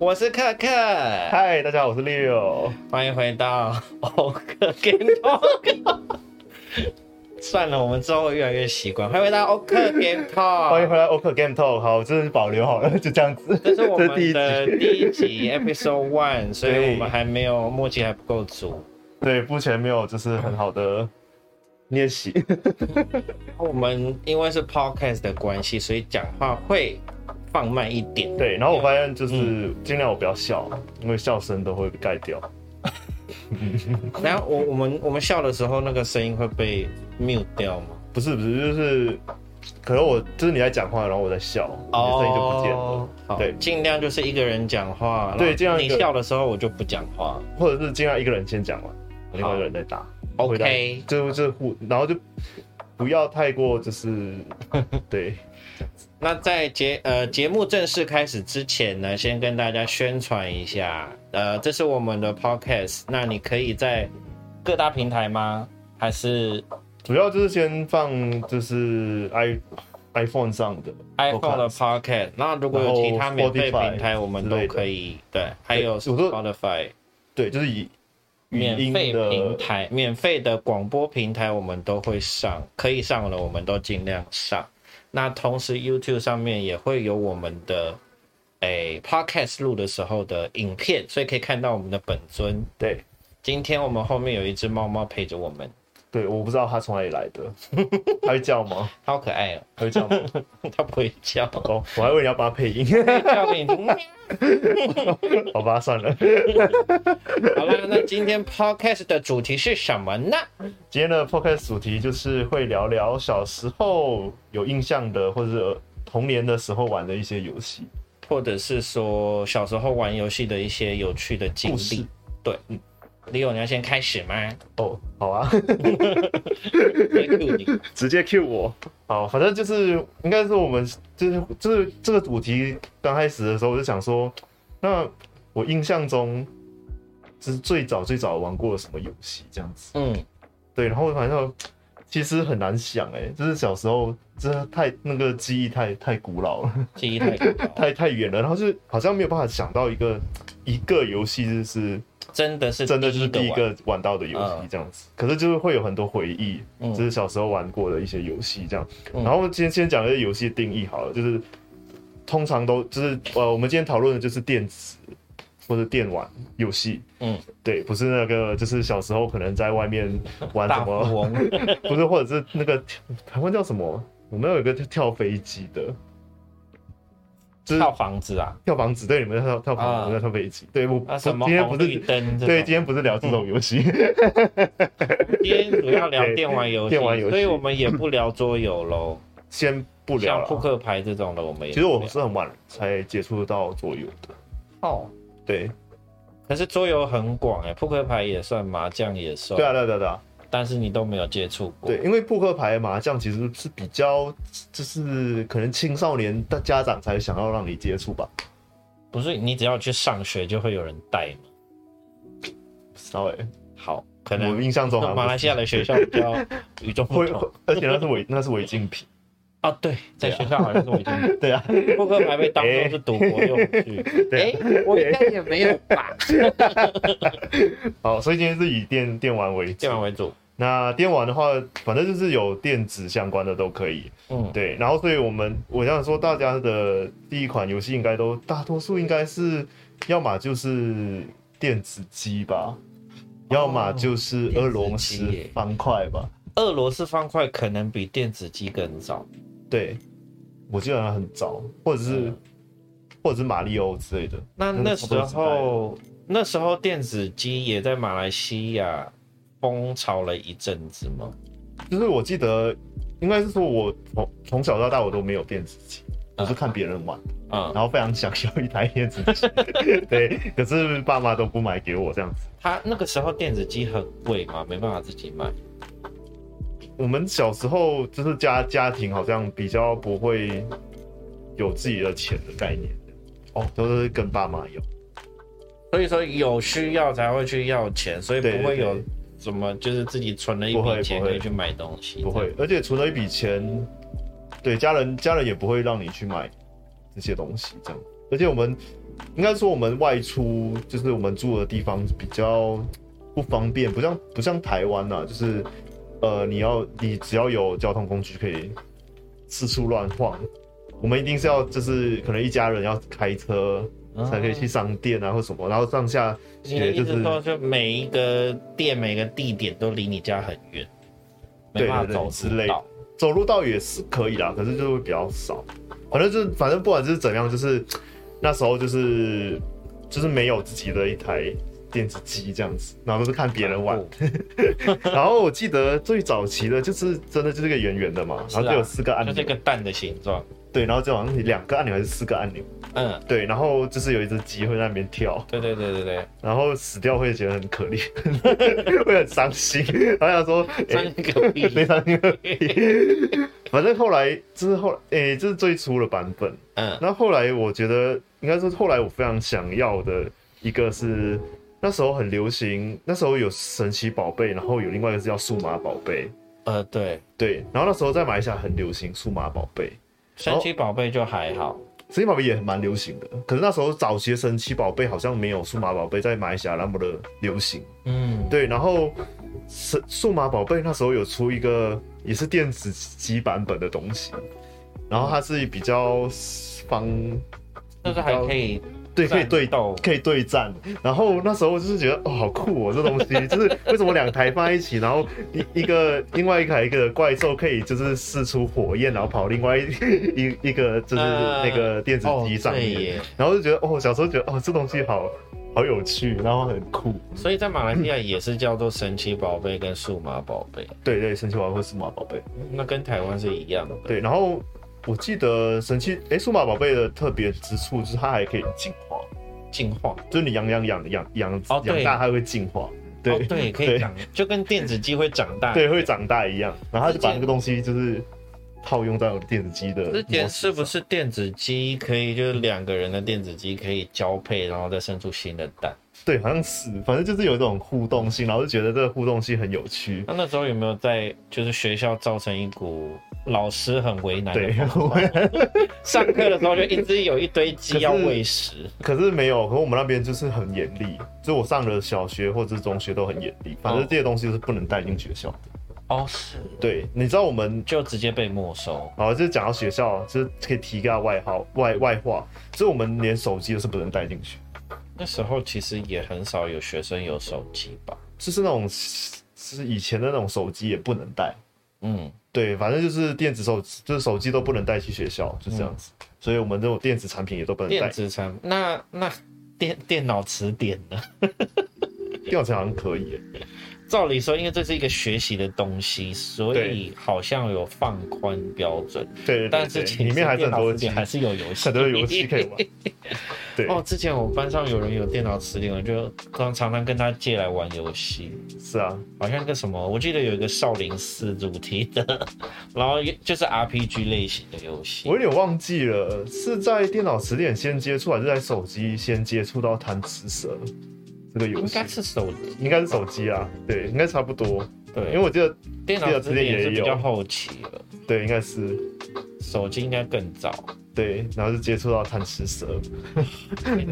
我是克克。嗨，大家好，我是 Leo，欢迎回到欧克 Game Talk。算了，我们之后会越来越习惯。欢迎回到欧克 Game Talk。欢迎回来欧克 Game Talk。好，真的是保留好了，就这样子。这是我们 的第一集 Episode One，所以我们还没有默契还不够足。对，目前没有就是很好的练习。我们因为是 Podcast 的关系，所以讲话会放慢一点。对，然后我发现就是尽量我不要笑，嗯、因为笑声都会被盖掉。然后我我们我们笑的时候，那个声音会被 mute 掉吗？不是不是，就是可能我就是你在讲话，然后我在笑，你的声音就不见了。哦、对，尽量就是一个人讲话。对，尽量你笑的时候我就不讲话，或者是尽量一个人先讲完，另外一个人再打。OK，就就互，然后就不要太过就是 对。那在节呃节目正式开始之前呢，先跟大家宣传一下，呃，这是我们的 podcast，那你可以在各大平台吗？还是主要就是先放就是 i iPhone 上的 iPhone 的 podcast，那如果有其他免费平台，我们都可以对，还有 Spotify，对，就是以免费平台、免费的广播平台，我们都会上，可以上的，我们都尽量上。那同时，YouTube 上面也会有我们的诶、欸、Podcast 录的时候的影片，所以可以看到我们的本尊。对，今天我们后面有一只猫猫陪着我们。对，我不知道它从哪里来的，它会叫吗？它好可爱哦、喔，它会叫吗？它不会叫哦，我还以为你要帮它配音，叫给你听。好吧，算了。好了，那今天 Podcast 的主题是什么呢？今天的 Podcast 主题就是会聊聊小时候有印象的，或者是童年的时候玩的一些游戏，或者是说小时候玩游戏的一些有趣的经历。事对，嗯。Leo，你要先开始吗？哦，好啊，直接 Q 我。好，反正就是应该是我们就是就是这个主题刚开始的时候，我就想说，那我印象中就是最早最早玩过什么游戏这样子。嗯，对，然后反正其实很难想哎，就是小时候真的太那个记忆太太古老了，记忆太 太太远了，然后就好像没有办法想到一个一个游戏就是。真的是真的就是第一个玩到的游戏这样子，可是就是会有很多回忆，就是小时候玩过的一些游戏这样。然后今天先讲一些游戏定义好了，就是通常都就是呃，我们今天讨论的就是电子或者电玩游戏。嗯，对，不是那个就是小时候可能在外面玩什么，不是，或者是那个台湾叫什么？我们有一个跳飞机的。跳房子啊，跳房子，对，你们在跳跳房子，我在跳飞机。对，我今天不是对，今天不是聊这种游戏，今天主要聊电玩游戏，电玩游戏，所以我们也不聊桌游喽，先不聊。像扑克牌这种的，我们也其实我是很晚才接触到桌游的。哦，对，可是桌游很广哎，扑克牌也算，麻将也算。对啊，对对对。但是你都没有接触过，对，因为扑克牌、麻将其实是比较，就是可能青少年的家长才想要让你接触吧。不是，你只要去上学就会有人带吗？稍微。好，可能我印象中马来西亚的学校比较与众不同，而且那是违那是违禁品啊。对，在学校好像是违禁品。对啊，扑克牌被当做是赌博用具。哎，我应该也没有吧。好，所以今天是以电电玩为主，电玩为主。那电玩的话，反正就是有电子相关的都可以。嗯，对。然后，所以我们我想说，大家的第一款游戏应该都大多数应该是，要么就是电子机吧，哦、要么就是俄罗斯方块吧。俄罗斯方块可能比电子机更早。对，我记得它很早，或者是、嗯、或者是马里欧之类的。那那时候那时候电子机也在马来西亚。风潮了一阵子吗？就是我记得，应该是说我从从小到大我都没有电子机，我是看别人玩，嗯，然后非常想要一台电子机，对，可是爸妈都不买给我这样子。他那个时候电子机很贵嘛，没办法自己买。我们小时候就是家家庭好像比较不会有自己的钱的概念，哦，都是跟爸妈要。所以说有需要才会去要钱，所以不会有。什么就是自己存了一笔钱可以去买东西？不会，而且存了一笔钱，对家人家人也不会让你去买这些东西，这样。而且我们应该说我们外出就是我们住的地方比较不方便，不像不像台湾呐，就是呃你要你只要有交通工具可以四处乱晃，我们一定是要就是可能一家人要开车才可以去商店啊或什么，然后上下学就是你说就每一个店每个地点都离你家很远，没办法走之类，走路倒也是可以啦，可是就会比较少。反正就是，反正不管是怎样，就是那时候就是就是没有自己的一台电子机这样子，然后都是看别人玩。然后我记得最早期的就是真的就是个圆圆的嘛，然后就有四个按钮，就是一个蛋的形状。对，然后就好像两个按钮还是四个按钮。嗯，对，然后就是有一只鸡会在那边跳。对对对对对。然后死掉会觉得很可怜，会很伤心。然后想说，伤心个屁，非常个屁。反正后来就是后来，哎、欸，这是最初的版本。嗯，那后来我觉得应该是后来我非常想要的一个是那时候很流行，那时候有神奇宝贝，然后有另外一个是叫数码宝贝。呃，对对，然后那时候在马来西亚很流行数码宝贝，神奇宝贝就还好，神奇宝贝也蛮流行的。可是那时候早期的神奇宝贝好像没有数码宝贝在马来西亚那么的流行。嗯，对，然后数数码宝贝那时候有出一个。也是电子机版本的东西，然后它是比较方，但是还可以对，可以对到，可以对战。然后那时候就是觉得哦，好酷哦，这东西就是为什么两台放在一起，然后一一个另外一台一个怪兽可以就是释出火焰，然后跑另外一一一个就是那个电子机上面，呃哦、然后就觉得哦，小时候觉得哦，这东西好。好有趣，然后很酷，所以在马来西亚也是叫做神奇宝贝跟数码宝贝。对对，神奇宝贝和数码宝贝，那跟台湾是一样的。对，然后我记得神奇哎，数码宝贝的特别之处就是它还可以进化，进化，就是你养养养养养养大，它会进化。对对，可以长，就跟电子鸡会长大，对，会长大一样。然后他就把那个东西就是。套用在我电子机的。之前是不是电子机可以就是两个人的电子机可以交配，然后再生出新的蛋？对，好像是，反正就是有一种互动性，然后就觉得这个互动性很有趣。那那时候有没有在就是学校造成一股老师很为难的？对，上课的时候就一直有一堆鸡要喂食可。可是没有，可是我们那边就是很严厉，就我上了小学或者是中学都很严厉，反正这些东西是不能带进学校的。哦，是对，你知道我们就直接被没收。好，就是讲到学校，就是可以提个外号外外话，所以我们连手机都是不能带进去。那时候其实也很少有学生有手机吧？就是那种，是以前的那种手机也不能带。嗯，对，反正就是电子手，就是手机都不能带去学校，就这样子。嗯、所以我们这种电子产品也都不能带。电子产品，那那电电脑词典呢？电脑词好像可以。照理说，因为这是一个学习的东西，所以好像有放宽标准。对，对，对，但是里面还是很多还是有游戏，很多游戏可以玩。对 哦，之前我班上有人有电脑词典，我就常常跟他借来玩游戏。是啊，好像个什么，我记得有一个少林寺主题的，然后就是 RPG 类型的游戏。我有点忘记了，是在电脑词典先接触，还是在手机先接触到贪吃蛇？这个游戏。应该是手机，应该是手机啊，对，应该差不多。对，因为我记得电脑之前也是比较后期了。对，应该是。手机应该更早。对，然后就接触到贪吃蛇，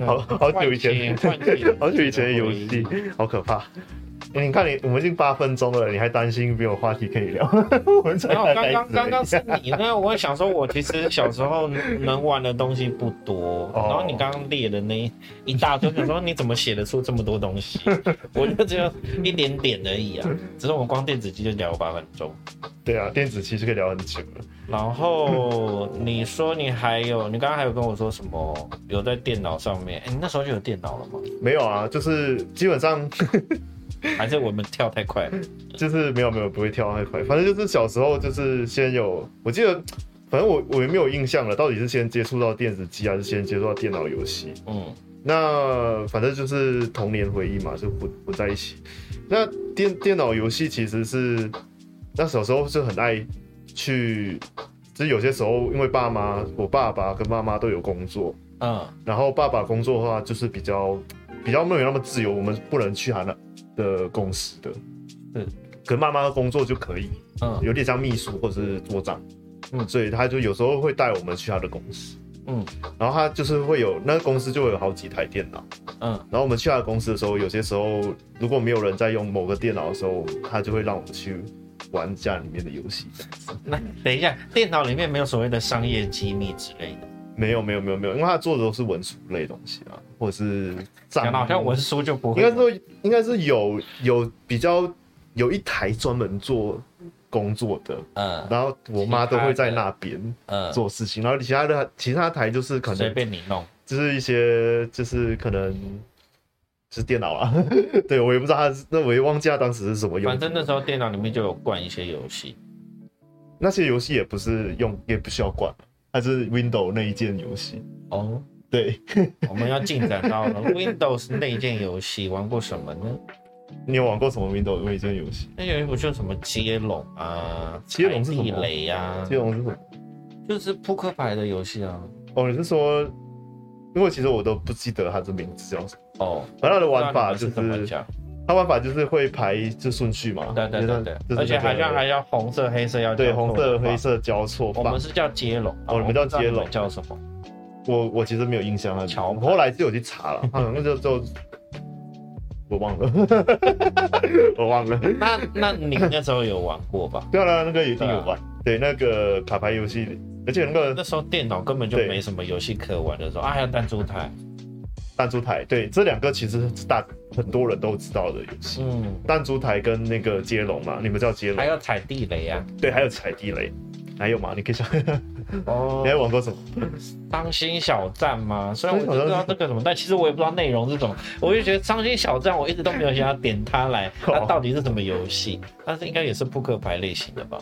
好好久以前，好久以前的游戏，好可怕。欸、你看你，我们已经八分钟了，你还担心没有话题可以聊？我们才刚刚刚刚是你，那我想说，我其实小时候能玩的东西不多，然后你刚刚列的那一大堆，想说你怎么写得出这么多东西？我就只有一点点而已啊，只是我们光电子机就聊了八分钟。对啊，电子机就可以聊很久了。然后你说你还有，你刚刚还有跟我说什么？有在电脑上面？哎、欸，你那时候就有电脑了吗？没有啊，就是基本上。还是我们跳太快了，就是没有没有不会跳太快，反正就是小时候就是先有，我记得，反正我我也没有印象了，到底是先接触到电子机还是先接触到电脑游戏？嗯，那反正就是童年回忆嘛，就不不在一起。那电电脑游戏其实是那小时候是很爱去，就是有些时候因为爸妈，我爸爸跟妈妈都有工作，嗯，然后爸爸工作的话就是比较比较没有那么自由，我们不能去他那。的公司的，嗯，跟妈妈的工作就可以，嗯，有点像秘书或者是桌长，嗯，所以他就有时候会带我们去他的公司，嗯，然后他就是会有那个公司就会有好几台电脑，嗯，然后我们去他的公司的时候，有些时候如果没有人在用某个电脑的时候，他就会让我们去玩家里面的游戏。那等一下，电脑里面没有所谓的商业机密之类的？没有没有没有没有，因为他做的都是文书类东西啊，或者是讲好像文书就不会，应该说应该是有有比较有一台专门做。工作的，嗯，然后我妈都会在那边，嗯，做事情，然后其他的其他台就是可能随便你弄，就是一些就是可能就是电脑啊，对我也不知道他，那我也忘记他当时是什么用。反正那时候电脑里面就有灌一些游戏，那些游戏也不是用，也不需要灌，它是 Windows 那一件游戏。哦，对，我们要进展到了 Windows 那一件游戏，玩过什么呢？你有玩过什么 Windows 内建游戏？那有一部叫什么接龙啊？接龙是什么？地雷呀、啊？接龙是什么？就是扑克牌的游戏啊。哦，你是说，因为其实我都不记得它的名字叫什么。哦，反正它的玩法就是，它玩法就是会排就顺序嘛。对对对对。而且好像还要红色黑色要对红色黑色交错。我们是叫接龙。哦，你们叫接龙，叫什么？我我其实没有印象了。我后来就有去查了，好像就就。我忘了，我忘了。那那你那时候有玩过吧？对啊，那个一定有玩。对，那个卡牌游戏，而且那个那时候电脑根本就没什么游戏可玩的时候啊，还有弹珠台，弹珠台。对，这两个其实是大很多人都知道的游戏。嗯，弹珠台跟那个接龙嘛，你们叫接龙。还有踩地雷啊？对，还有踩地雷。还有吗？你可以想。哦，你还玩过什么？伤心小站吗？虽然我不知道这个什么，但其实我也不知道内容是什么。我就觉得伤心小站，我一直都没有想要点它来。它到底是什么游戏？但是应该也是扑克牌类型的吧？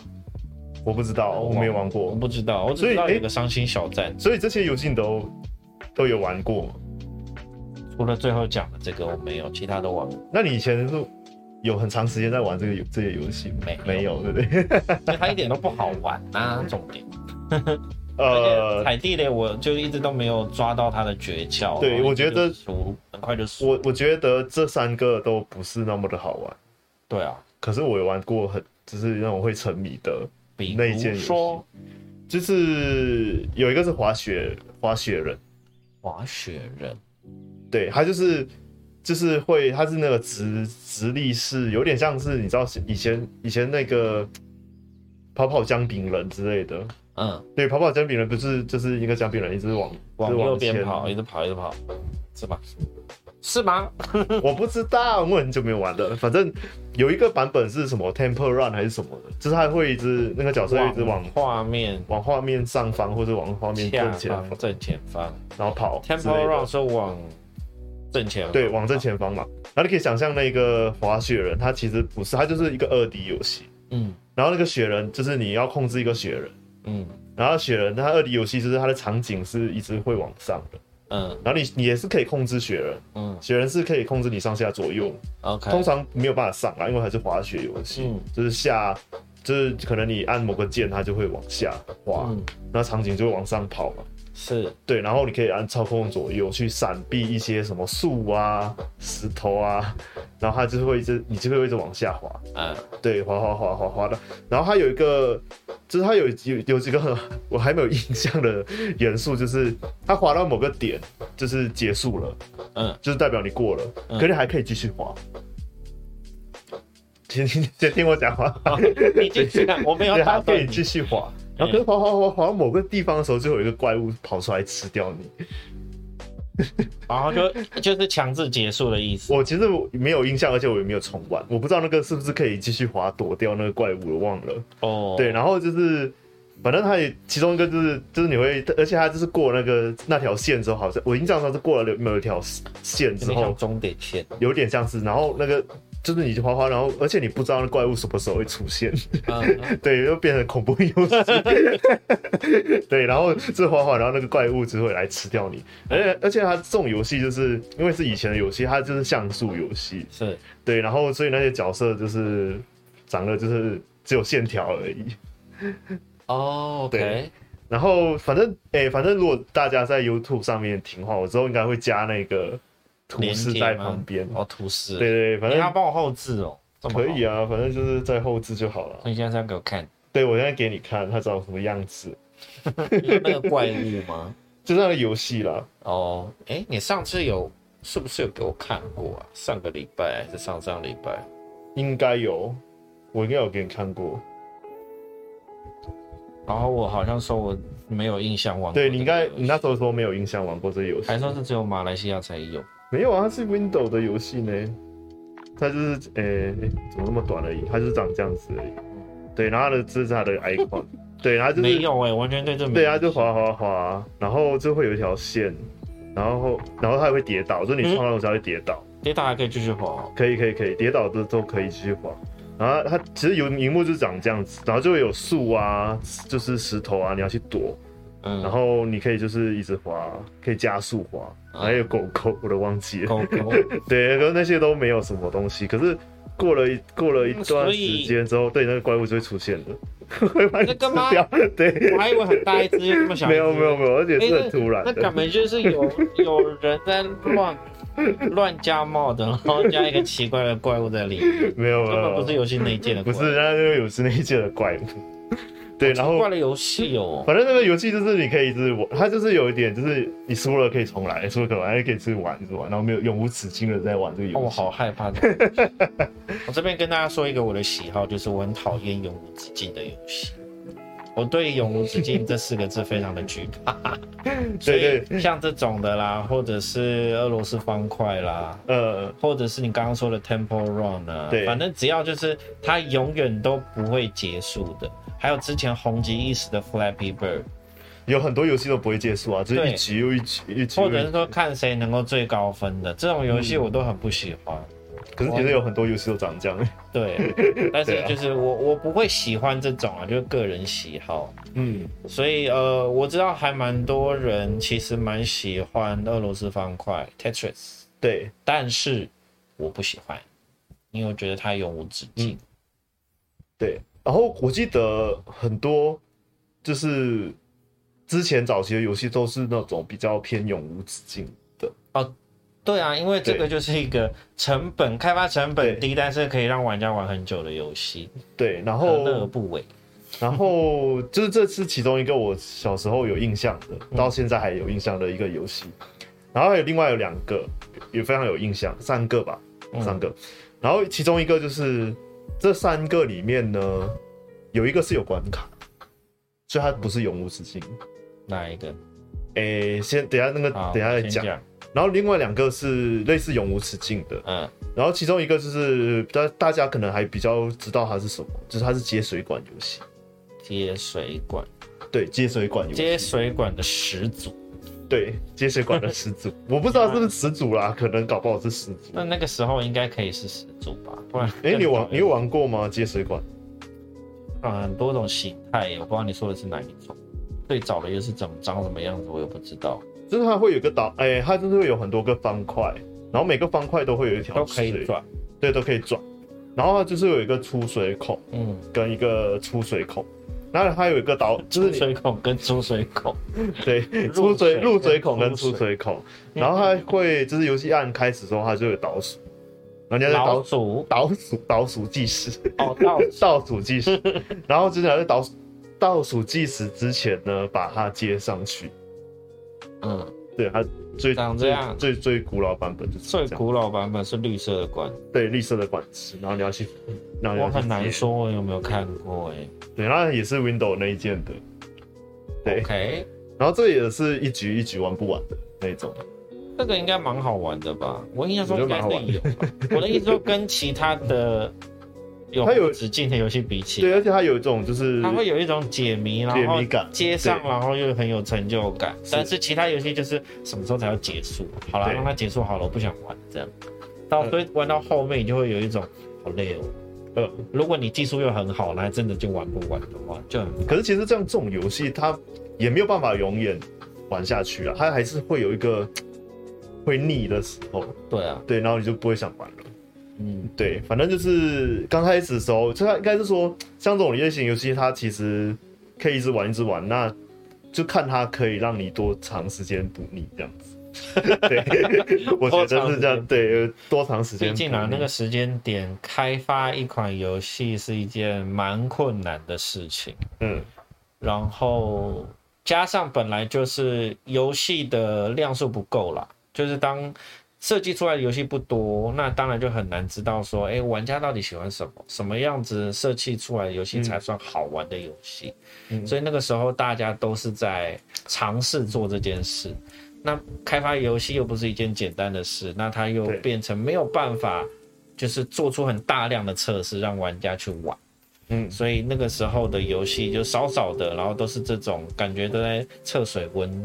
我不知道，我没玩过，我不知道。我只知道有个伤心小站。所以这些游戏你都都有玩过？除了最后讲的这个我没有，其他都玩过。那你以前是有很长时间在玩这个游这些游戏没？没有，对不 对？它一点都不好玩啊，重点。呃，踩地雷我就一直都没有抓到它的诀窍。对，我觉得很快就输。我我觉得这三个都不是那么的好玩。对啊，可是我有玩过很，就是让我会沉迷的那一件游戏。说，就是有一个是滑雪滑雪人，滑雪人，对，他就是就是会，他是那个直直立式，有点像是你知道以前以前那个跑跑姜饼人之类的。嗯，对，跑跑姜饼人不是就是一个姜饼人，一直往往右边跑，一直跑，一直跑，是吧？是吗？我不知道，我很久没有玩了。反正有一个版本是什么 Temple Run 还是什么的，就是他会一直那个角色一直往画面往画面上方或者往画面正前方正前方，然后跑。Temple Run 是往正前方，对，往正前方嘛。然后你可以想象那个滑雪人，他其实不是，他就是一个二 D 游戏。嗯，然后那个雪人就是你要控制一个雪人。嗯，然后雪人，他二 D 游戏就是它的场景是一直会往上的，嗯，然后你你也是可以控制雪人，嗯，雪人是可以控制你上下左右，OK，通常没有办法上来，因为还是滑雪游戏，嗯，就是下，就是可能你按某个键，它就会往下滑，嗯，那场景就会往上跑嘛。是对，然后你可以按操控左右去闪避一些什么树啊、石头啊，然后它就会一直，你就会一直往下滑，嗯，对，滑滑滑滑滑的。然后它有一个，就是它有有有几个很我还没有印象的元素，就是它滑到某个点就是结束了，嗯，就是代表你过了，嗯、可是你还可以继续滑。先听先听我讲话，你继续看，我没有打断你，它可以继续滑。然后可是跑跑跑跑到某个地方的时候，就有一个怪物跑出来吃掉你，然后就就是强制结束的意思。我其实没有印象，而且我也没有重玩，我不知道那个是不是可以继续滑躲掉那个怪物，我忘了。哦，对，然后就是反正它也其中一个就是就是你会，而且它就是过那个那条线之后，好像我印象中是过了某一条线之后终点线，有点像是，然后那个。就是你滑滑，然后而且你不知道那怪物什么时候会出现，嗯、对，又变成恐怖游戏。对，然后这滑滑，然后那个怪物只会来吃掉你。而且而且它这种游戏就是因为是以前的游戏，它就是像素游戏，是对，然后所以那些角色就是长得就是只有线条而已。哦 对。然后反正哎、欸，反正如果大家在 YouTube 上面听话，我之后应该会加那个。图示在旁边哦，图示对对，反正你要帮我后置哦，可以啊，反正就是在后置就好了。你现在是要给我看？对，我现在给你看，它长什么样子？那个怪物吗？就那个游戏啦。哦，哎、欸，你上次有是不是有给我看过啊？上个礼拜还是上上礼拜？应该有，我应该有给你看过。然后我好像说我没有印象玩过。对，你应该你那时候说没有印象玩过这个游戏，还说是只有马来西亚才有。没有啊，它是 Windows 的游戏呢。它就是诶、欸，怎么那么短而已？它就是长这样子而已。对，然后它的这是它的 icon。对，然后就是没有哎、欸，完全对这没。对啊，就滑滑滑，然后就会有一条线，然后然后它也会跌倒，就是你撞到的时候会跌倒。跌倒还可以继续滑？可以可以可以，跌倒的都可以继续滑。然后它其实有荧幕就是长这样子，然后就会有树啊，就是石头啊，你要去躲。嗯。然后你可以就是一直滑，可以加速滑。还有狗狗，我都忘记了。狗狗。对，可是那些都没有什么东西。可是过了一过了一段时间之后，对，那个怪物就会出现了。会把你吃掉。对。我还以为很大一只，这么小。没有没有没有，而且是很突然、欸。那感觉就是有 有人在乱。乱加帽的，然后加一个奇怪的怪物在里面。没有，根本不是游戏内建的怪物。不是，那是游戏内建的怪物。对，然后挂了游戏哦。反正那个游戏就是你可以一直玩，它就是有一点，就是你输了可以重来，输了可玩还可以继续玩，一直玩，然后没有永无止境的在玩这个游戏。我好害怕的。我这边跟大家说一个我的喜好，就是我很讨厌永无止境的游戏。我对“永无止境”这四个字非常的惧怕，所以像这种的啦，或者是俄罗斯方块啦，呃，或者是你刚刚说的 Temple Run 啊，对，反正只要就是它永远都不会结束的。还有之前红极一时的 Flappy Bird，有很多游戏都不会结束啊，就是一局又一局，一局，或者是说看谁能够最高分的这种游戏，我都很不喜欢。可是其实有很多游戏都长这样。对，但是就是我我不会喜欢这种啊，就是个人喜好。嗯，所以呃，我知道还蛮多人其实蛮喜欢俄罗斯方块 Tetris。对，但是我不喜欢，因为我觉得它永无止境。嗯。对，然后我记得很多就是之前早期的游戏都是那种比较偏永无止境的哦。对啊，因为这个就是一个成本开发成本低，但是可以让玩家玩很久的游戏。对，然后何乐而不为？然后就是这是其中一个我小时候有印象的，到现在还有印象的一个游戏。然后还有另外有两个也非常有印象，三个吧，三个。然后其中一个就是这三个里面呢，有一个是有关卡，所以它不是永无止境。哪一个？诶，先等下那个等下再讲。然后另外两个是类似永无止境的，嗯，然后其中一个就是大大家可能还比较知道它是什么，就是它是接水管游戏。接水管，对，接水管游戏。接水管的始祖，对，接水管的始祖，我不知道是不是始祖啦，可能搞不好是始祖。那那个时候应该可以是始祖吧？不然，哎，你玩你有玩过吗？接水管？啊，很多种形态，我不知道你说的是哪一种。最早的又是怎么长什么样子，我也不知道。就是它会有个岛，哎、欸，它就是会有很多个方块，然后每个方块都会有一条水，都可以转，对，都可以转。然后它就是有一个出水孔，嗯，跟一个出水孔。然后它有一个导，就是出水孔跟出水孔，对，出水入水孔跟出水孔。然后它会就是游戏按开始的时候，它就有倒数，人家在倒数，倒数倒数计时，哦，倒 倒数计时。然后接下来在倒倒数计时之前呢，把它接上去。嗯，对，它最长这样，最最，最古老版本就是最古老版本是绿色的管，对，绿色的管子，然后你要去，然后我很难说我有没有看过哎，对，那也是 Windows 那一件的，对，OK，然后这也是一局一局玩不完的那种，这个应该蛮好玩的吧？我印象中应该是有，我的意思说跟其他的。它有止境的游戏比起，对，而且它有一种就是它会有一种解谜，然后接上，然后又很有成就感。但是其他游戏就是什么时候才要结束？好了，让它结束好了，我不想玩这样。到所以玩到后面，你就会有一种好累哦。呃，如果你技术又很好，那真的就玩不完的话，就很。可是其实这样这种游戏，它也没有办法永远玩下去啊，它还是会有一个 会腻的时候。对啊，对，然后你就不会想玩了。嗯，对，反正就是刚开始的时候，就它应该是说，像这种类型游戏，它其实可以一直玩一直玩，那就看它可以让你多长时间不腻这样子。对，我觉得是这样。对，多长时间？毕竟啊，那个时间点开发一款游戏是一件蛮困难的事情。嗯，然后加上本来就是游戏的量数不够啦，就是当设计出来的游戏不多，那当然就很难知道说，哎、欸，玩家到底喜欢什么，什么样子设计出来的游戏才算好玩的游戏。嗯、所以那个时候大家都是在尝试做这件事。那开发游戏又不是一件简单的事，那它又变成没有办法，就是做出很大量的测试让玩家去玩。嗯，所以那个时候的游戏就少少的，然后都是这种感觉都在测水温，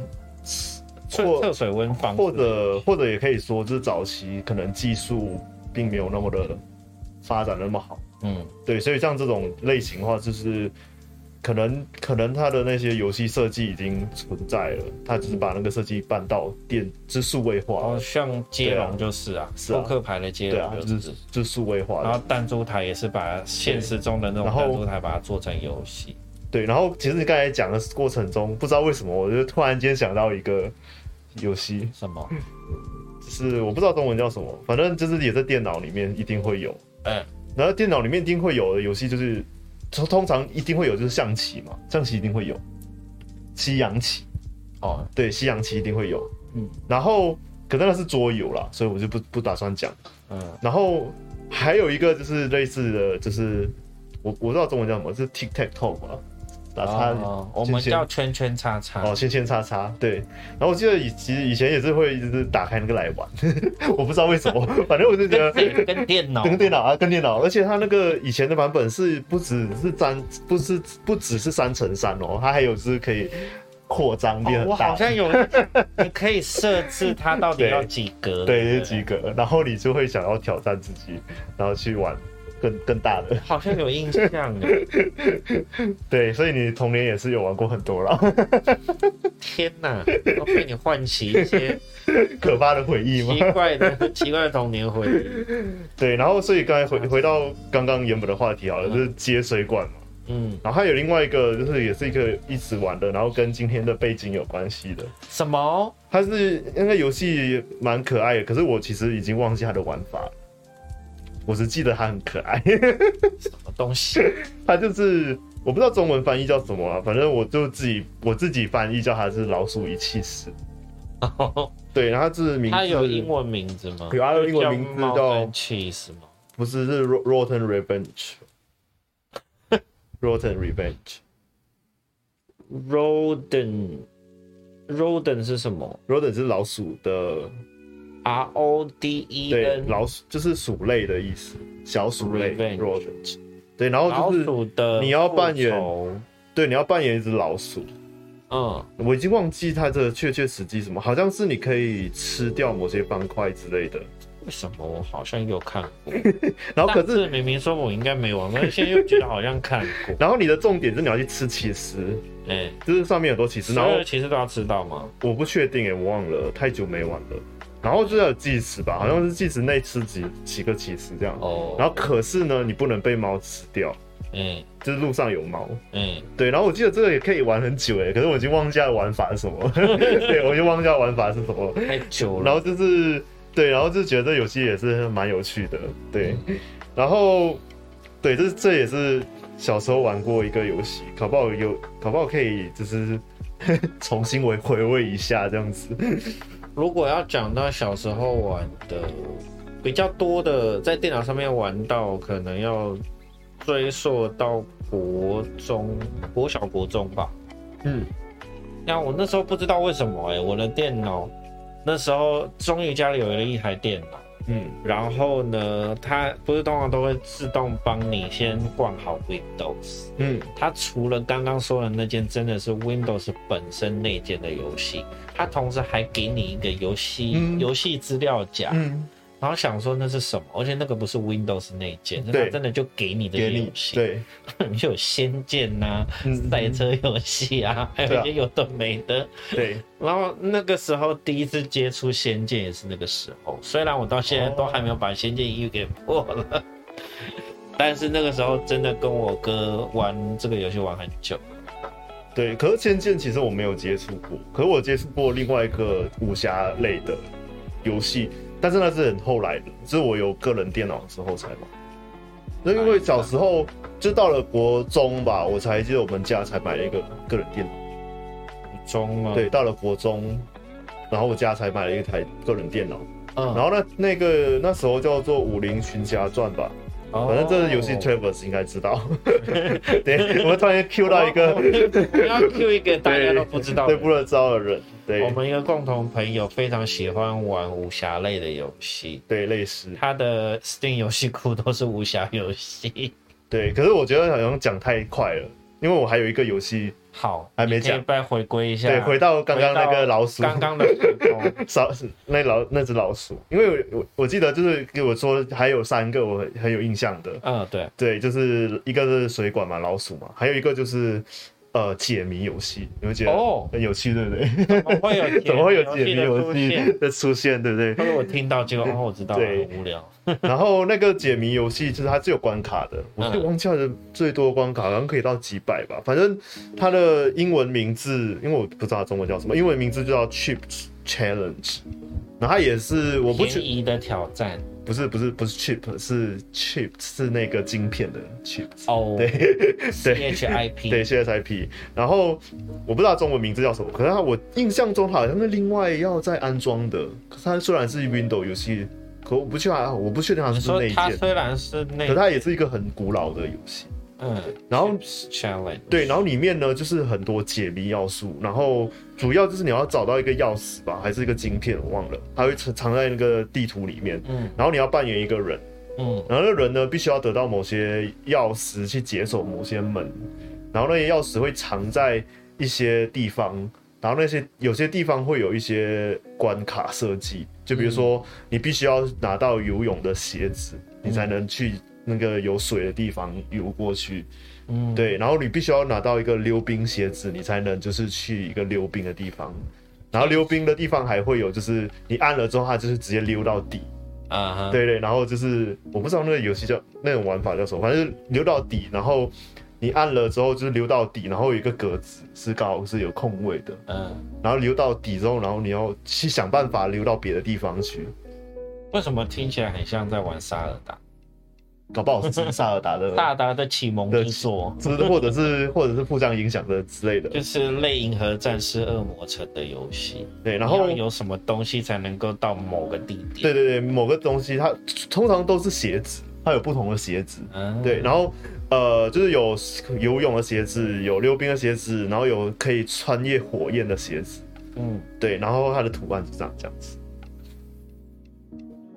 测测水温方，或者或者也可以说，就是早期可能技术并没有那么的发展那么好。嗯，对，所以像这种类型的话，就是。可能可能他的那些游戏设计已经存在了，他只是把那个设计搬到电之数位化。哦，像接龙就是啊，扑克牌的接龙就是就是数位化。然后弹珠台也是把现实中的那种弹珠台把它做成游戏。对，然后其实你刚才讲的过程中，不知道为什么，我就突然间想到一个游戏，什么？就是我不知道中文叫什么，反正就是也在电脑里面一定会有。嗯，然后电脑里面一定会有的游戏就是。通通常一定会有，就是象棋嘛，象棋一定会有，西洋棋，哦，对，西洋棋一定会有，嗯，然后可能那是桌游啦，所以我就不不打算讲，嗯，然后还有一个就是类似的就是我我不知道中文叫什么，是 Tic Tac Toe 吧。打叉，我们叫圈圈叉叉哦，圈圈叉叉，对。然后我记得以其实以前也是会就是打开那个来玩，我不知道为什么，反正我就觉得跟电脑，跟电脑 啊，跟电脑，而且它那个以前的版本是不只是三，不是不只是三乘三哦，它还有是可以扩张变很大。我好像有，你可以设置它到底要几格，对，是几格，然后你就会想要挑战自己，然后去玩。更更大的，好像有印象呢。对，所以你童年也是有玩过很多了。天哪，都被你唤起一些 可怕的回忆吗？奇怪的，奇怪的童年回忆。对，然后所以刚才回回到刚刚原本的话题好了，嗯、就是接水管嘛。嗯，然后还有另外一个，就是也是一个一直玩的，然后跟今天的背景有关系的。什么？它是那个游戏蛮可爱的，可是我其实已经忘记它的玩法了。我只记得它很可爱，什么东西？它就是我不知道中文翻译叫什么啊，反正我就自己我自己翻译叫它是老鼠与起司。对，然后它是名字，它有英文名字吗？有，它有英文名字叫 cheese 吗？不是，是 Rotten Revenge。Rotten Revenge。Rodent。Rodent 是什么？Rodent 是老鼠的。R O D E 老鼠就是鼠类的意思，小鼠类。对，然后就是你要扮演，对，你要扮演一只老鼠。嗯，我已经忘记它的确切实际什么，好像是你可以吃掉某些方块之类的。为什么我好像有看过？然后可是明明说我应该没玩，但是现在又觉得好像看过。然后你的重点是你要去吃起司，哎、欸，就是上面有很多起司，然后起司都要吃到吗？我不确定哎，我忘了，太久没玩了。然后就要有计时吧，好像是计时内吃几几个起司这样。哦。然后可是呢，你不能被猫吃掉。嗯。就是路上有猫。嗯。对，然后我记得这个也可以玩很久哎，可是我已经忘记了玩法是什么。对，我已经忘记了玩法是什么。太久了。然后就是对，然后就觉得这游戏也是蛮有趣的。对。然后对，这这也是小时候玩过一个游戏，搞不好有，搞不好可以就是 重新回回味一下这样子。如果要讲到小时候玩的比较多的，在电脑上面玩到，可能要追溯到国中、国小、国中吧。嗯，那我那时候不知道为什么哎、欸，我的电脑那时候终于家里有了一台电脑。嗯，然后呢，它不是通常都会自动帮你先逛好 Windows。嗯，它除了刚刚说的那件真的是 Windows 本身内建的游戏，它同时还给你一个游戏、嗯、游戏资料夹。嗯。然后想说那是什么？而且那个不是 Windows 内建，那真的就给你的游戏。对，就有仙剑呐、啊，赛车游戏啊，还有一些有的没的。对。然后那个时候第一次接触仙剑也是那个时候，虽然我到现在都还没有把仙剑一给破了，但是那个时候真的跟我哥玩这个游戏玩很久。对，可是仙剑其实我没有接触过，可是我接触过另外一个武侠类的游戏。但是那是很后来的，是我有个人电脑的时候才买。那因为小时候就到了国中吧，我才记得我们家才买了一个个人电脑。中啊？对，到了国中，然后我家才买了一台个人电脑。嗯，然后那，那个那时候叫做《武林群侠传》吧。反正这个游戏 Travers 应该知道。对，我们突然 Q 到一个，Q 一个大家都不知道、对不知道的人。对，我们一个共同朋友非常喜欢玩武侠类的游戏，对，类似他的 Steam 游戏库都是武侠游戏。对，可是我觉得好像讲太快了，因为我还有一个游戏。好，还没讲，再回归一下。对，回到刚刚那个老鼠，刚刚的 少那老那只老鼠，因为我我记得就是给我说还有三个我很很有印象的，嗯，对对，就是一个是水管嘛，老鼠嘛，还有一个就是。呃，解谜游戏，你会觉得哦很有趣，对不对？怎么会有怎么会有解谜游戏的出现，对不对？因为我听到结果 哦，我知道了，对，很无聊。然后那个解谜游戏就是它是有关卡的，我就忘记了最多关卡好像可以到几百吧。反正它的英文名字，因为我不知道中文叫什么，英文名字就叫 Chip Challenge。然后它也是我不便宜的挑战。不是不是不是 chip 是 chip 是那个晶片的 chip 哦、oh, 对 对 CHIP 对 CHIP 然后我不知道中文名字叫什么，可是它我印象中好像是另外要再安装的。可是它虽然是 Windows 游戏，可我不确定我不确定它是那一件。它虽然是那，可它也是一个很古老的游戏。嗯，然后对，然后里面呢就是很多解谜要素，然后主要就是你要找到一个钥匙吧，还是一个晶片，我忘了，它会藏藏在那个地图里面。嗯，然后你要扮演一个人，嗯，然后那个人呢必须要得到某些钥匙去解锁某些门，然后那些钥匙会藏在一些地方，然后那些有些地方会有一些关卡设计，就比如说你必须要拿到游泳的鞋子，你才能去。那个有水的地方游过去，嗯，对，然后你必须要拿到一个溜冰鞋子，你才能就是去一个溜冰的地方，然后溜冰的地方还会有，就是你按了之后，它就是直接溜到底，啊、uh，huh. 对对，然后就是我不知道那个游戏叫那种玩法叫什么，反正溜到底，然后你按了之后就是溜到底，然后有一个格子是刚好是有空位的，嗯、uh，huh. 然后溜到底之后，然后你要去想办法溜到别的地方去。为什么听起来很像在玩沙尔达？搞不好是萨尔达的 萨尔达的启蒙之作，是或者是 或者是互相影响的之类的，就是类银河战士恶魔城的游戏。对，然后有什么东西才能够到某个地点？对对对，某个东西它通常都是鞋子，它有不同的鞋子。嗯，对，然后呃，就是有游泳的鞋子，有溜冰的鞋子，然后有可以穿越火焰的鞋子。嗯，对，然后它的图案是这样这样子。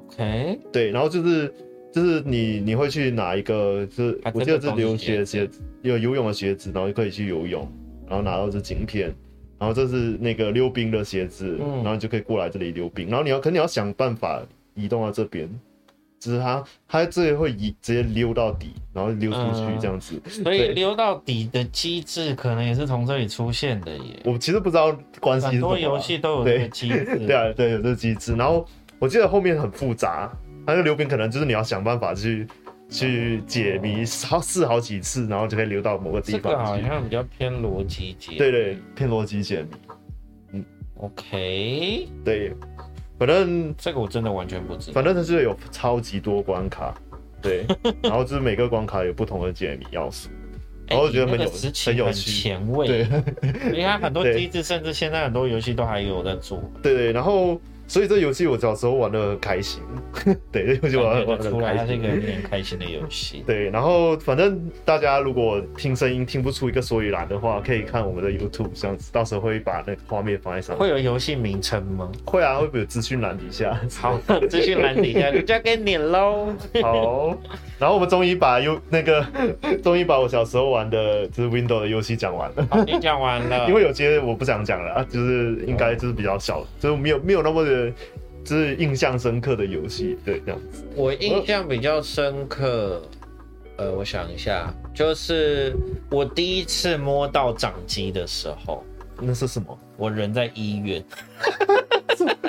OK，对，然后就是。就是你你会去拿一个，就是我记得是溜鞋鞋子，有游泳的鞋子，然后就可以去游泳，然后拿到这晶片，然后这是那个溜冰的鞋子，嗯、然后你就可以过来这里溜冰，然后你要可能你要想办法移动到这边，就是它它这里会移直接溜到底，然后溜出去这样子，嗯、所以溜到底的机制可能也是从这里出现的耶。我其实不知道关系很多游戏都有这个机制，对啊对有这个机制，然后我记得后面很复杂。那个溜冰可能就是你要想办法去去解谜，好试好几次，然后就可以溜到某个地方。这个好像比较偏逻辑解。对对，偏逻辑解谜。嗯，OK。对，反正这个我真的完全不知道。反正它是有超级多关卡，对，然后就是每个关卡有不同的解谜要素，然后我觉得很有很有趣，前卫。对，你看很多机制，甚至现在很多游戏都还有在做。对对，然后。所以这游戏我小时候玩的很开心，对，这游戏玩的很开心。它是一个很开心的游戏。对，然后反正大家如果听声音听不出一个所以然的话，可以看我们的 YouTube，这样子到时候会把那个画面放在上面。会有游戏名称吗？会啊，会不会有资讯栏底下？好，资讯栏底下就交给你喽。好，然后我们终于把游那个终于把我小时候玩的就是 Windows 的游戏讲完了。你讲完了？因为有些我不想讲了啊，就是应该就是比较小，哦、就是没有没有那么的。就是印象深刻的游戏，对，这样子。我印象比较深刻，呃，我想一下，就是我第一次摸到掌机的时候，那是什么？我人在医院。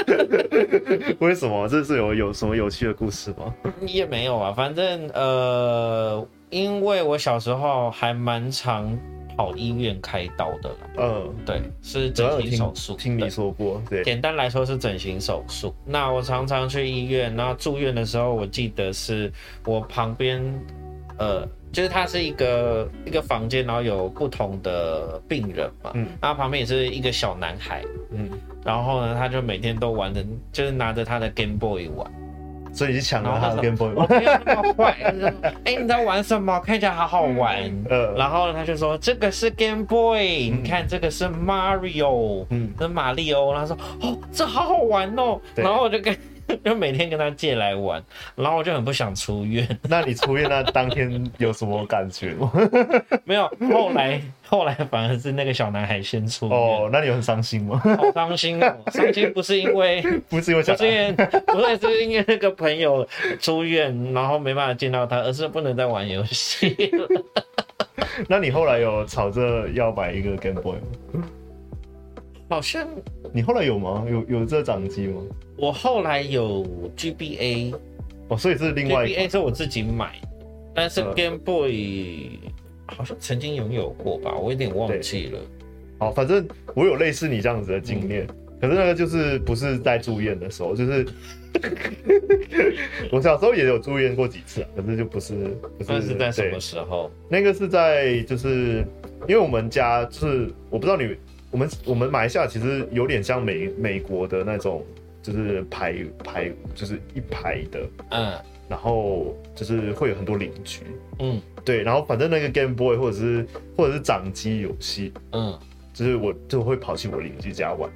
为什么？这是有有什么有趣的故事吗？也没有啊，反正呃，因为我小时候还蛮常。跑医院开刀的，嗯，对，是整形手术。听你说过，对，简单来说是整形手术。那我常常去医院，然后住院的时候，我记得是我旁边，呃，就是他是一个一个房间，然后有不同的病人嘛，嗯，然后旁边也是一个小男孩，嗯，然后呢，他就每天都玩的，就是拿着他的 Game Boy 玩，所以就抢了他的 Game Boy。我没有那么坏，他说：“哎、欸，你在玩什么？看起来好好玩。嗯”然后他就说：“这个是 Game Boy，、嗯、你看这个是 Mario，嗯，是马里奥。”他说：“哦，这好好玩哦。”然后我就跟。就每天跟他借来玩，然后我就很不想出院。那你出院那当天有什么感觉吗？没有，后来后来反而是那个小男孩先出院。哦，那你有很伤心吗？好伤心哦！伤心不是因为不是因为不是因为不是是因为那个朋友出院，然后没办法见到他，而是不能再玩游戏了。那你后来有吵着要买一个 Game Boy 吗？好像你后来有吗？有有这掌机吗？我后来有 GBA，哦，所以是另外一 GBA 是我自己买，但是 Game Boy 好像曾经拥有过吧，我有点忘记了。好，反正我有类似你这样子的经验，嗯、可是那个就是不是在住院的时候，就是 我小时候也有住院过几次，可是就不是不是。那是在什么时候？那个是在就是因为我们家是我不知道你。我们我们马来西亚其实有点像美美国的那种，就是排排就是一排的，嗯，然后就是会有很多邻居，嗯，对，然后反正那个 Game Boy 或者是或者是掌机游戏，嗯，就是我就会跑去我邻居家玩，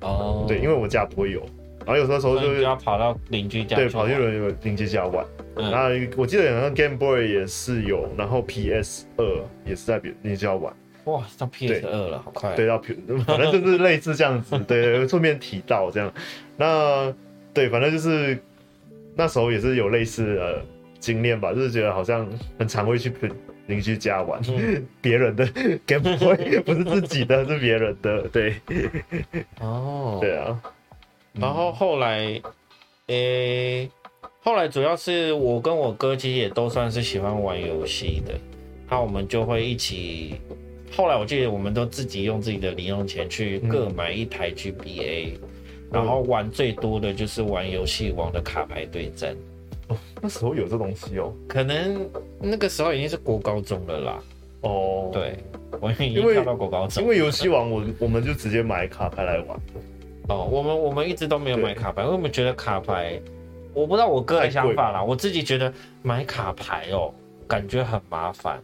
哦，对，因为我家不会有，然后有时候时候就要跑到邻居家，对，跑去邻邻居家玩，然后我记得好像 Game Boy 也是有，然后 PS 二也是在别邻居家玩。哇，到 PS 二了，好快！对，到 P，反正就是类似这样子。对，顺便提到这样。那对，反正就是那时候也是有类似的经验吧，就是觉得好像很常会去邻居家玩别、嗯、人的 Game Boy，不是自己的，是别人的。对。哦。对啊。然后后来，诶、欸，后来主要是我跟我哥其实也都算是喜欢玩游戏的，那我们就会一起。后来我记得我们都自己用自己的零用钱去各买一台 GBA，、嗯、然后玩最多的就是玩游戏王的卡牌对战。哦，那时候有这东西哦？可能那个时候已经是国高中了啦。哦，对，我已经跳到国高中。因为游戏王我我们就直接买卡牌来玩。哦，我们我们一直都没有买卡牌，因为我们觉得卡牌，我不知道我哥的想法啦，我自己觉得买卡牌哦，感觉很麻烦。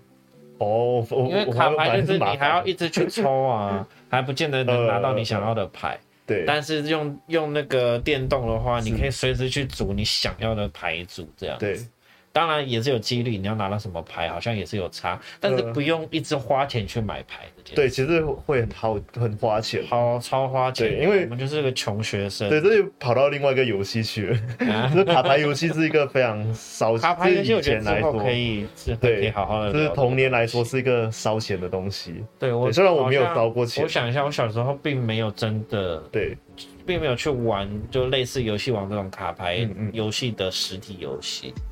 哦，因为卡牌就是你还要一直去抽啊，还不见得能拿到你想要的牌。呃、对，但是用用那个电动的话，你可以随时去组你想要的牌组，这样子。对。当然也是有几率，你要拿到什么牌，好像也是有差，但是不用一直花钱去买牌的。对，其实会很好，很花钱，好超花钱。对，因为我们就是个穷学生。对，这就跑到另外一个游戏去了。啊、这 卡牌游戏是一个非常烧钱。卡牌游戏我觉得之后可以，对，可以好好的。就是童年来说是一个烧钱的东西。对，我虽然我没有烧过钱，我想一下，我小时候并没有真的对，并没有去玩就类似游戏王这种卡牌游戏的实体游戏。嗯，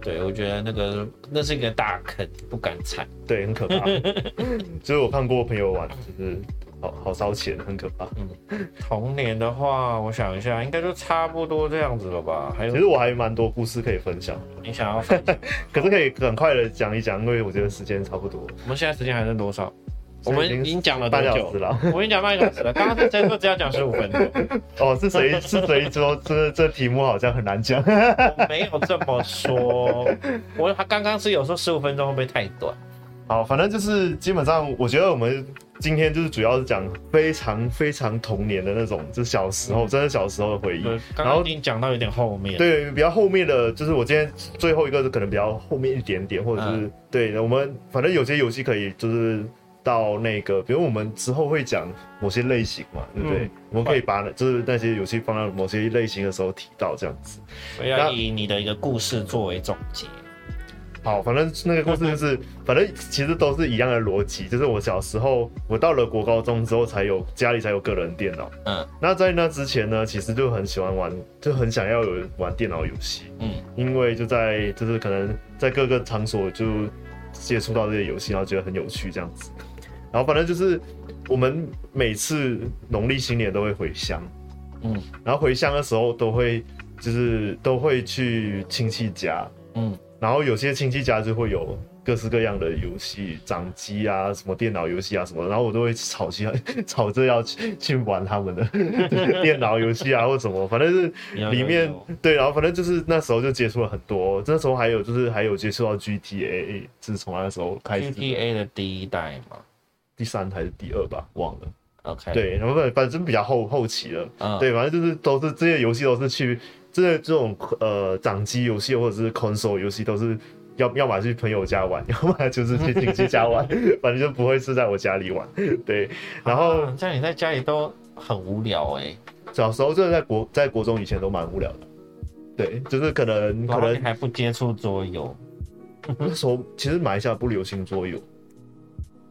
对，我觉得那个那是一个大坑，不敢踩，对，很可怕。就是我看过朋友玩，就是好好烧钱，很可怕。嗯，童年的话，我想一下，应该就差不多这样子了吧。还有，其实我还蛮多故事可以分享。你想要分享？可是可以很快的讲一讲，因为我觉得时间差不多。我们现在时间还剩多少？我们已经讲了半小时了？我跟你讲半小时了。刚刚是谁说只要讲十五分钟？哦，是谁是谁说这这题目好像很难讲？我没有这么说，我刚刚是有说十五分钟会不会太短？好，反正就是基本上，我觉得我们今天就是主要是讲非常非常童年的那种，就是小时候，真的小时候的回忆。然后已经讲到有点后面，对，比较后面的就是我今天最后一个是可能比较后面一点点，或者是、嗯、对，我们反正有些游戏可以就是。到那个，比如我们之后会讲某些类型嘛，对不对？嗯、我们可以把就是那些游戏放到某些类型的时候提到这样子。我要以你的一个故事作为总结。好，反正那个故事就是，反正其实都是一样的逻辑，就是我小时候，我到了国高中之后才有家里才有个人电脑。嗯。那在那之前呢，其实就很喜欢玩，就很想要有玩电脑游戏。嗯。因为就在就是可能在各个场所就接触到这些游戏，然后觉得很有趣这样子。然后反正就是，我们每次农历新年都会回乡，嗯，然后回乡的时候都会就是都会去亲戚家，嗯，然后有些亲戚家就会有各式各样的游戏，掌机啊，什么电脑游戏啊什么，然后我都会吵起来，吵着要去去玩他们的 电脑游戏啊或什么，反正是里面对，然后反正就是那时候就接触了很多，那时候还有就是还有接触到 GTA，是从那时候开始 GTA 的第一代嘛，第三还是第二吧，忘了。OK，对，然后反反正比较后后期了，嗯、对，反正就是都是这些游戏都是去。这这种呃掌机游戏或者是 console 游戏都是要 要么去朋友家玩，要么就是去亲戚家玩，反正就不会是在我家里玩。对，然后像、啊、你在家里都很无聊哎、欸。小时候就是在国在国中以前都蛮无聊的。对，就是可能可能还不接触桌游。那时候其实马来西亚不流行桌游，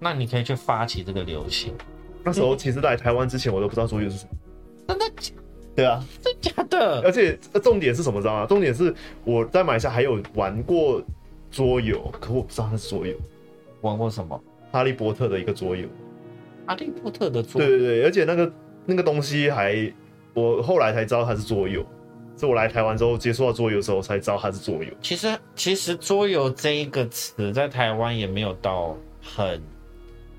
那你可以去发起这个流行。那时候其实来台湾之前我都不知道桌游是什么。真的？对啊，真假的？而且重点是什么？知道吗？重点是我在马来西亚还有玩过桌游，可我不知道那是桌游。玩过什么？哈利波特的一个桌游。哈利波特的桌游？对对对，而且那个那个东西还，我后来才知道它是桌游，是我来台湾之后接触到桌游的时候才知道它是桌游。其实其实桌游这一个词在台湾也没有到很，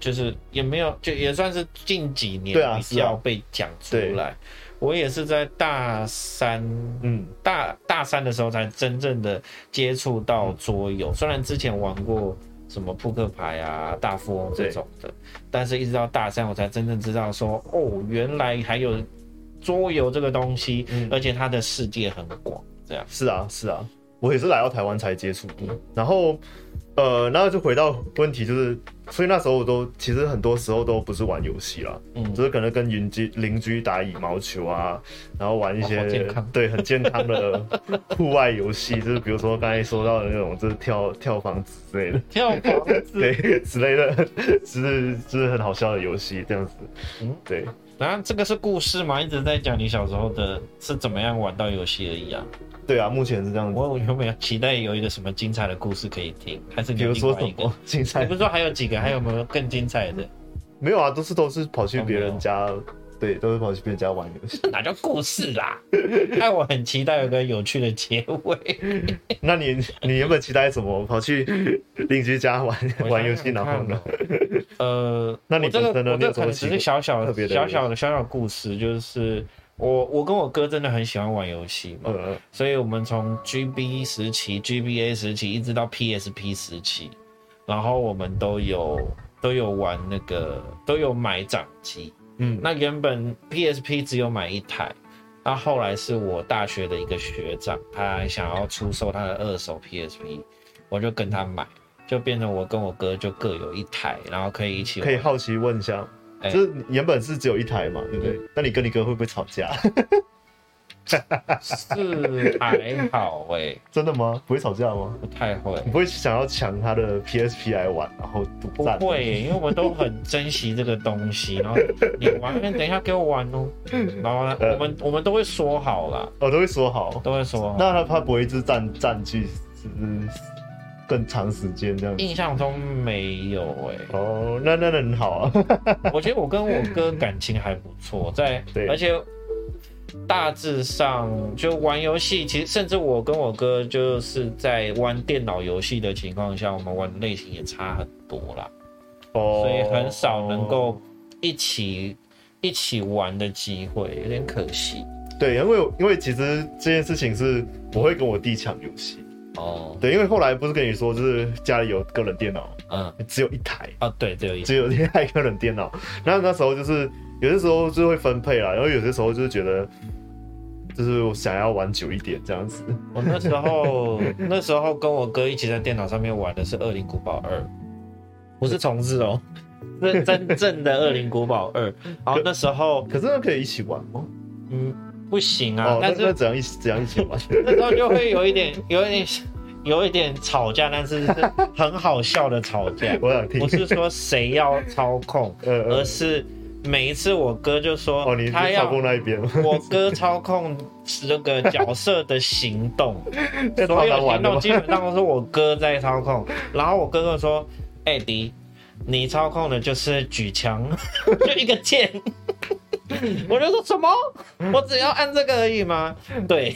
就是也没有，就也算是近几年比较被讲出来。我也是在大三，嗯，大大三的时候才真正的接触到桌游。嗯、虽然之前玩过什么扑克牌啊、大富翁这种的，但是一直到大三我才真正知道说，哦，原来还有桌游这个东西，嗯、而且它的世界很广。这样是啊，是啊，我也是来到台湾才接触的，然后。呃，然后就回到问题，就是，所以那时候我都其实很多时候都不是玩游戏啦，嗯，就是可能跟邻居邻居打羽毛球啊，然后玩一些、哦、对很健康的 户外游戏，就是比如说刚才说到的那种，就是跳跳房子之类的，跳房子对之类的，就是就是很好笑的游戏这样子，嗯，对。然后这个是故事嘛？一直在讲你小时候的是怎么样玩到游戏而已啊。对啊，目前是这样子。我有没有期待有一个什么精彩的故事可以听？还是比如说什么精彩？你不是说还有几个？还有没有更精彩的？没有啊，都是都是跑去别人家。对，都是跑去别人家玩游戏，哪叫故事啦？那我很期待有个有趣的结尾。那你你原本期待什么？跑去邻居家玩玩游戏，然后呢？呃，那你这个真的我这可能只是小小的小小的小小故事，就是我我跟我哥真的很喜欢玩游戏嘛，嗯、所以我们从 GB 时期、GBA 时期一直到 PSP 时期，然后我们都有都有玩那个都有买掌机。嗯，那原本 PSP 只有买一台，那后来是我大学的一个学长，他想要出售他的二手 PSP，我就跟他买，就变成我跟我哥就各有一台，然后可以一起。可以好奇问一下，欸、就是原本是只有一台嘛，对不对？那、嗯、你跟你哥会不会吵架？是还好哎、欸，真的吗？不会吵架吗？不太会，你不会想要抢他的 PSP 来玩，然后独占？不会、欸，因为我们都很珍惜这个东西。然后你玩，等一下给我玩哦。然后呢，我们我们都会说好啦，哦，都会说好，都会说好。那他他不会一直占占据，是不是更长时间这样？印象中没有哎、欸。哦，那那那很好啊。我觉得我跟我哥感情还不错，在对，而且。大致上就玩游戏，其实甚至我跟我哥就是在玩电脑游戏的情况下，我们玩的类型也差很多啦。哦，所以很少能够一起一起玩的机会，有点可惜。对，因为因为其实这件事情是我会跟我弟抢游戏。哦，对，因为后来不是跟你说，就是家里有个人电脑，嗯，只有一台啊，对，只有一只有一台个人电脑。那那时候就是。有些时候就会分配啦，然后有些时候就是觉得，就是我想要玩久一点这样子。我那时候那时候跟我哥一起在电脑上面玩的是《恶灵古堡二》，不是重置哦，是真正的《恶灵古堡二》。然后那时候可是那可以一起玩吗？嗯，不行啊。哦、但是怎样一起怎样一起玩？那时候就会有一点，有一点，有一点吵架，但是是 很好笑的吵架。我想听，不是说谁要操控，而是。每一次我哥就说，哦，你操控那一边，我哥操控这个角色的行动，所有行动基本上都是我哥在操控。然后我哥哥说：“艾迪，你操控的就是举枪，就一个键。” 我就说什么？我只要按这个而已吗？对，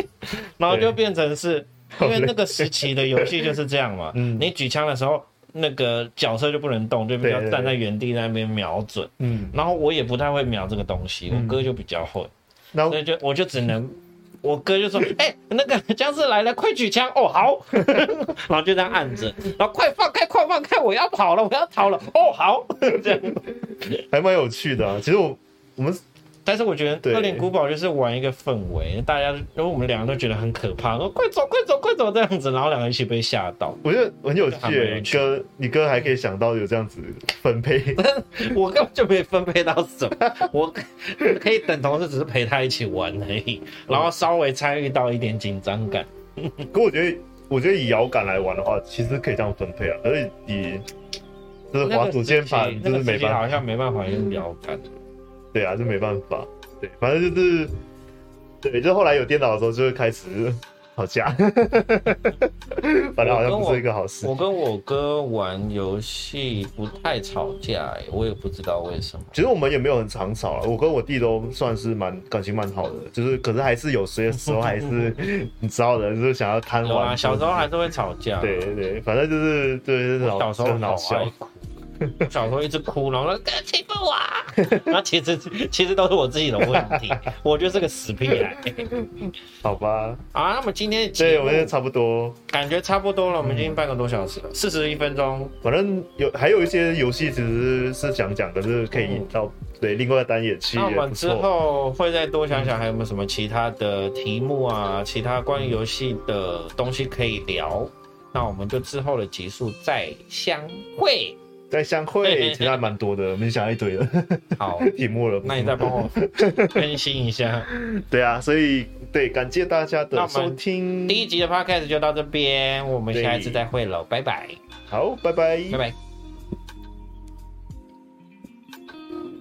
然后就变成是因为那个时期的游戏就是这样嘛。嗯，你举枪的时候，那个角色就不能动，就比较站在原地在那边瞄准。嗯，然后我也不太会瞄这个东西，我哥就比较会，所以就我就只能。我哥就说：“哎、欸，那个僵尸来了，快举枪哦，好。”然后就这样按着，然后快放开，快放开，我要跑了，我要逃了哦，好，这样还蛮有趣的啊。其实我我们。但是我觉得《恶灵古堡》就是玩一个氛围，大家因为我们两个都觉得很可怕，说快走快走快走这样子，然后两个一起被吓到。我觉得很有趣，哥，你哥还可以想到有这样子分配，我根本就没分配到什么，我可以等同事只是陪他一起玩而已，然后稍微参与到一点紧张感。可我觉得，我觉得以摇杆来玩的话，其实可以这样分配啊，而且以就是滑主键盘，就是没办法，好像没办法用摇杆。对啊，就没办法。对，反正就是，对，就后来有电脑的时候，就会开始吵架。反正好像不是一个好事。我跟我哥玩游戏不太吵架，哎，我也不知道为什么。其实我们也没有很常吵啊，我跟我弟都算是蛮感情蛮好的，就是可是还是有些时候还是你知道的，就是想要贪玩。小时候还是会吵架。对对，反正就是对，小时候很好笑。小时候一直哭，然后说欺负我，然后其实其实都是我自己的问题，我就是个死屁孩。好吧，啊，那么今天对，我们差不多，感觉差不多了。我们已经半个多小时了，四十一分钟。反正有还有一些游戏其实是想讲，可是可以到对另外单也去。那我们之后会再多想想，还有没有什么其他的题目啊，其他关于游戏的东西可以聊。那我们就之后的集数再相会。再相会，其实还蛮多的，我们想一堆了。好，题目了，那你再帮我更新一下。对啊，所以对，感谢大家的收听。第一集的 podcast 就到这边，我们下一次再会喽，拜拜。好，拜拜，拜拜。